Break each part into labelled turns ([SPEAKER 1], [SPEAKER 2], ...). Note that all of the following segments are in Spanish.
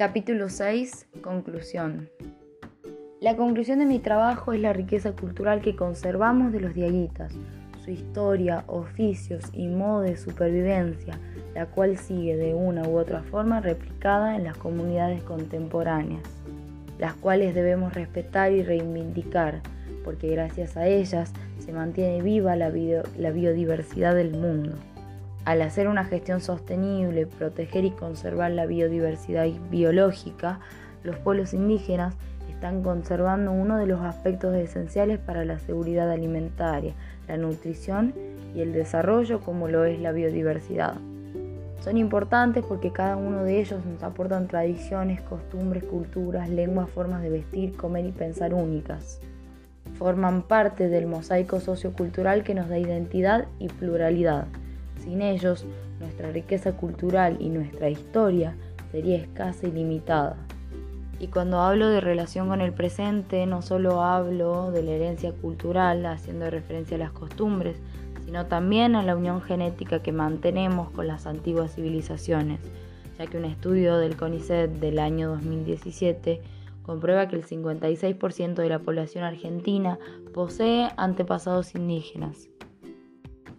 [SPEAKER 1] Capítulo 6. Conclusión. La conclusión de mi trabajo es la riqueza cultural que conservamos de los diaguitas, su historia, oficios y modo de supervivencia, la cual sigue de una u otra forma replicada en las comunidades contemporáneas, las cuales debemos respetar y reivindicar, porque gracias a ellas se mantiene viva la, la biodiversidad del mundo. Al hacer una gestión sostenible, proteger y conservar la biodiversidad biológica, los pueblos indígenas están conservando uno de los aspectos esenciales para la seguridad alimentaria, la nutrición y el desarrollo como lo es la biodiversidad. Son importantes porque cada uno de ellos nos aportan tradiciones, costumbres, culturas, lenguas, formas de vestir, comer y pensar únicas. Forman parte del mosaico sociocultural que nos da identidad y pluralidad. Sin ellos, nuestra riqueza cultural y nuestra historia sería escasa y limitada. Y cuando hablo de relación con el presente, no solo hablo de la herencia cultural, haciendo referencia a las costumbres, sino también a la unión genética que mantenemos con las antiguas civilizaciones, ya que un estudio del CONICET del año 2017 comprueba que el 56% de la población argentina posee antepasados indígenas.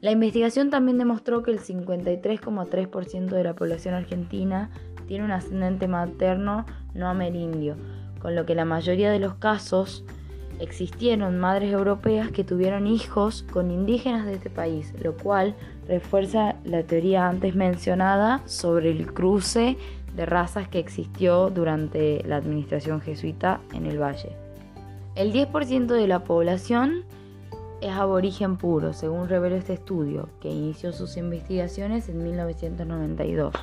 [SPEAKER 1] La investigación también demostró que el 53,3% de la población argentina tiene un ascendente materno no amerindio, con lo que la mayoría de los casos existieron madres europeas que tuvieron hijos con indígenas de este país, lo cual refuerza la teoría antes mencionada sobre el cruce de razas que existió durante la administración jesuita en el valle. El 10% de la población es aborigen puro, según reveló este estudio, que inició sus investigaciones en 1992.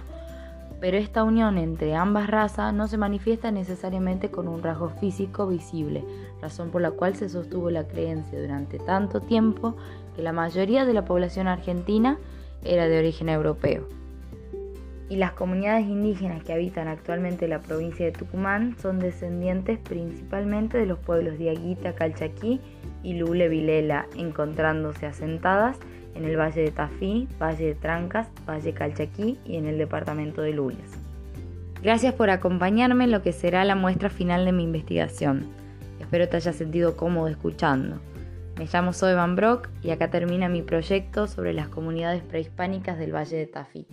[SPEAKER 1] Pero esta unión entre ambas razas no se manifiesta necesariamente con un rasgo físico visible, razón por la cual se sostuvo la creencia durante tanto tiempo que la mayoría de la población argentina era de origen europeo y las comunidades indígenas que habitan actualmente la provincia de Tucumán son descendientes principalmente de los pueblos de Aguita, Calchaquí y Lule Vilela, encontrándose asentadas en el Valle de Tafí, Valle de Trancas, Valle Calchaquí y en el departamento de Lules. Gracias por acompañarme en lo que será la muestra final de mi investigación. Espero te hayas sentido cómodo escuchando. Me llamo Zoe Van Brock y acá termina mi proyecto sobre las comunidades prehispánicas del Valle de Tafí.